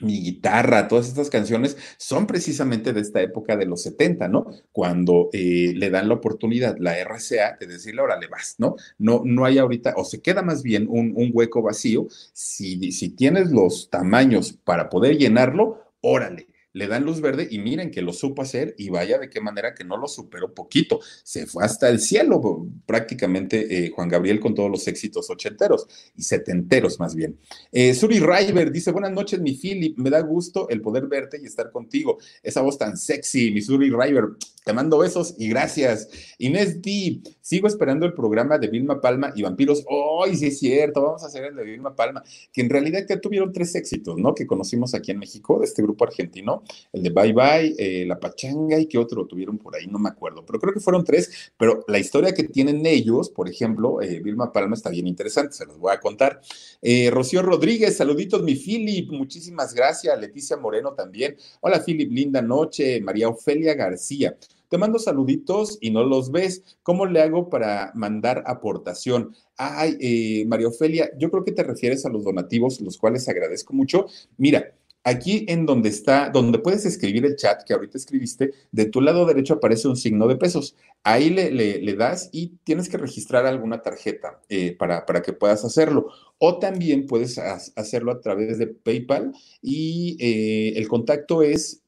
mi guitarra, todas estas canciones son precisamente de esta época de los 70, ¿no? Cuando eh, le dan la oportunidad, la RCA, de decirle, ahora le vas, ¿no? No, no hay ahorita, o se queda más bien un, un hueco vacío. Si, si tienes los tamaños para poder llenarlo, órale le dan luz verde y miren que lo supo hacer y vaya de qué manera que no lo superó poquito. Se fue hasta el cielo prácticamente eh, Juan Gabriel con todos los éxitos ochenteros y setenteros más bien. Eh, Suri River dice, buenas noches mi Philip, me da gusto el poder verte y estar contigo. Esa voz tan sexy, mi Suri River, te mando besos y gracias. Inés D, sigo esperando el programa de Vilma Palma y Vampiros. ¡Ay, sí es cierto! Vamos a hacer el de Vilma Palma, que en realidad ya tuvieron tres éxitos, ¿no? Que conocimos aquí en México, de este grupo argentino el de Bye Bye, eh, La Pachanga y qué otro tuvieron por ahí, no me acuerdo, pero creo que fueron tres, pero la historia que tienen ellos, por ejemplo, eh, Vilma Palma está bien interesante, se los voy a contar. Eh, Rocío Rodríguez, saluditos, mi Philip, muchísimas gracias, Leticia Moreno también. Hola Philip, linda noche, María Ofelia García. Te mando saluditos y no los ves. ¿Cómo le hago para mandar aportación? Ay, María Ofelia, yo creo que te refieres a los donativos, los cuales agradezco mucho. Mira, Aquí en donde está, donde puedes escribir el chat que ahorita escribiste, de tu lado derecho aparece un signo de pesos. Ahí le, le, das y tienes que registrar alguna tarjeta eh, para, para, que puedas hacerlo. O también puedes hacerlo a través de PayPal y eh, el contacto es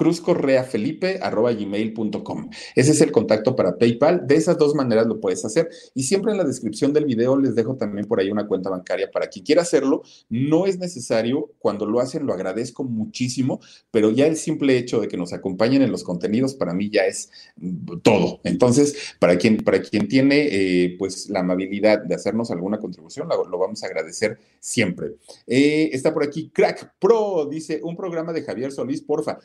cruzcorreafelipe.gmail.com. Ese es el contacto para PayPal. De esas dos maneras lo puedes hacer. Y siempre en la descripción del video les dejo también por ahí una cuenta bancaria para quien quiera hacerlo. No es necesario. Cuando lo hacen lo agradezco muchísimo, pero ya el simple hecho de que nos acompañen en los contenidos para mí ya es todo. Entonces, para quien, para quien tiene eh, pues la amabilidad de hacernos alguna contribución, lo, vamos a agradecer siempre. Eh, está por aquí Crack Pro, dice un programa de Javier Solís, porfa.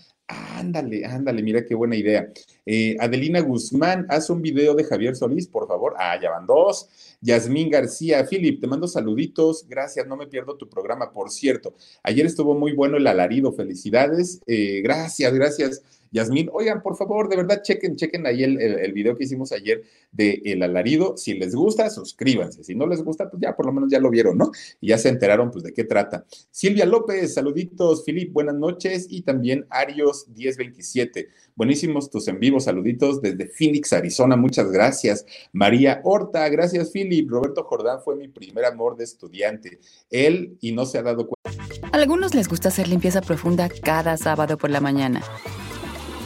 Ándale, ándale, mira qué buena idea. Eh, Adelina Guzmán, haz un video de Javier Solís, por favor. Ah, ya van dos. Yasmín García, Philip, te mando saluditos. Gracias, no me pierdo tu programa, por cierto. Ayer estuvo muy bueno el alarido, felicidades. Eh, gracias, gracias. Yasmín, oigan, por favor, de verdad, chequen, chequen ahí el, el, video que hicimos ayer de El Alarido. Si les gusta, suscríbanse. Si no les gusta, pues ya por lo menos ya lo vieron, ¿no? Y ya se enteraron, pues, de qué trata. Silvia López, saluditos. Filip, buenas noches. Y también Arios 1027. Buenísimos tus en vivo. Saluditos desde Phoenix, Arizona. Muchas gracias. María Horta, gracias, Philip. Roberto Jordán fue mi primer amor de estudiante. Él, y no se ha dado cuenta. A algunos les gusta hacer limpieza profunda cada sábado por la mañana.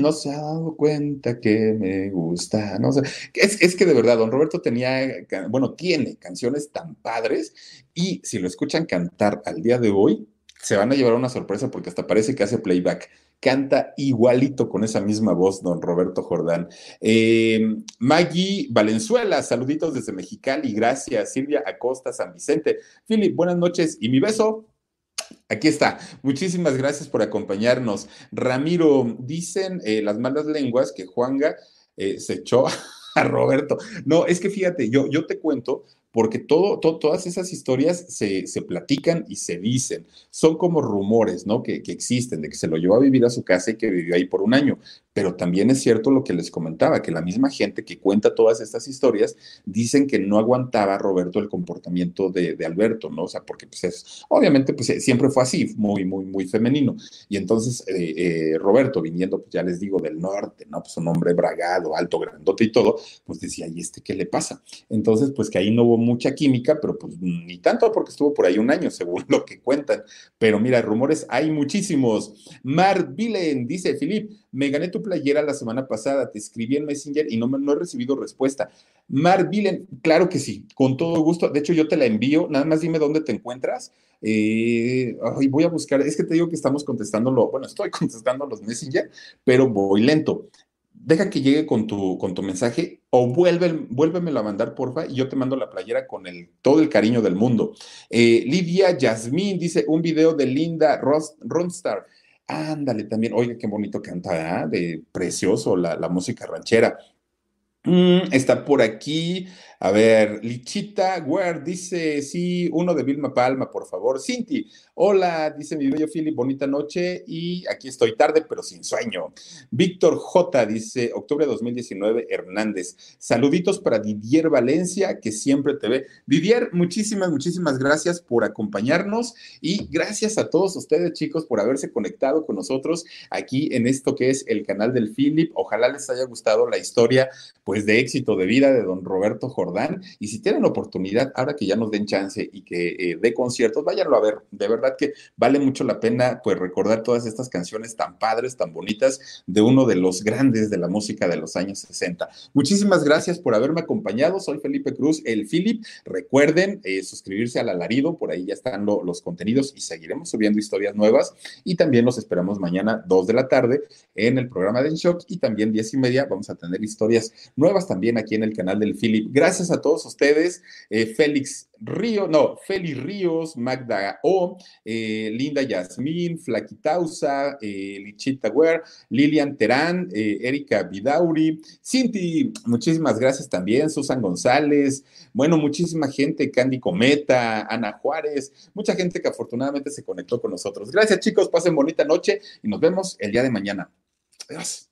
No se ha dado cuenta que me gusta, no sé. Es, es, que de verdad, don Roberto tenía, bueno, tiene canciones tan padres y si lo escuchan cantar al día de hoy, se van a llevar una sorpresa porque hasta parece que hace playback. Canta igualito con esa misma voz, don Roberto Jordán. Eh, Maggie Valenzuela, saluditos desde Mexicali, gracias. Silvia Acosta, San Vicente. Philip, buenas noches. Y mi beso, Aquí está. Muchísimas gracias por acompañarnos. Ramiro, dicen eh, las malas lenguas que Juanga eh, se echó a Roberto. No, es que fíjate, yo, yo te cuento porque todo, todas esas historias se, se, platican y se dicen. Son como rumores, ¿no? Que, que existen, de que se lo llevó a vivir a su casa y que vivió ahí por un año. Pero también es cierto lo que les comentaba, que la misma gente que cuenta todas estas historias dicen que no aguantaba Roberto el comportamiento de, de Alberto, ¿no? O sea, porque pues es, obviamente, pues siempre fue así, muy, muy, muy femenino. Y entonces eh, eh, Roberto, viniendo, pues ya les digo, del norte, ¿no? Pues un hombre bragado, alto, grandote y todo, pues decía, ¿y este qué le pasa? Entonces, pues que ahí no hubo mucha química, pero pues ni tanto porque estuvo por ahí un año, según lo que cuentan. Pero mira, rumores hay muchísimos. Mar Vilen, dice Filip, me gané tu playera la semana pasada, te escribí en Messenger y no, no he recibido respuesta. Mar Vilen, claro que sí, con todo gusto. De hecho, yo te la envío, nada más dime dónde te encuentras. Eh, voy a buscar, es que te digo que estamos contestándolo, bueno, estoy contestando los Messenger, pero voy lento. Deja que llegue con tu, con tu mensaje o vuelve, vuélvemelo a mandar, porfa, y yo te mando la playera con el, todo el cariño del mundo. Eh, Lidia Yasmín dice, un video de Linda Ronstar. Ándale también, oiga, qué bonito canta, ¿eh? de precioso la, la música ranchera. Mm, está por aquí a ver, Lichita Ware dice, sí, uno de Vilma Palma, por favor. Cinti, hola, dice mi bello Philip, bonita noche y aquí estoy tarde, pero sin sueño. Víctor J dice, octubre de 2019, Hernández. Saluditos para Didier Valencia, que siempre te ve. Didier, muchísimas, muchísimas gracias por acompañarnos y gracias a todos ustedes, chicos, por haberse conectado con nosotros aquí en esto que es el canal del Philip. Ojalá les haya gustado la historia, pues, de éxito de vida de don Roberto Jordán y si tienen oportunidad, ahora que ya nos den chance y que eh, de conciertos, váyanlo a ver. De verdad que vale mucho la pena pues recordar todas estas canciones tan padres, tan bonitas de uno de los grandes de la música de los años 60. Muchísimas gracias por haberme acompañado. Soy Felipe Cruz, el Philip. Recuerden eh, suscribirse al alarido, por ahí ya están los contenidos y seguiremos subiendo historias nuevas. Y también los esperamos mañana, 2 de la tarde, en el programa de En Shock y también 10 y media vamos a tener historias nuevas también aquí en el canal del Philip. Gracias a todos ustedes. Eh, Félix Río, no, Félix Ríos, Magda O, eh, Linda Yasmín, Flaquitausa, eh, Lichita Ware, Lilian Terán, Erika Vidauri, Cinti, muchísimas gracias también, Susan González, bueno, muchísima gente, Candy Cometa, Ana Juárez, mucha gente que afortunadamente se conectó con nosotros. Gracias chicos, pasen bonita noche y nos vemos el día de mañana. Adiós.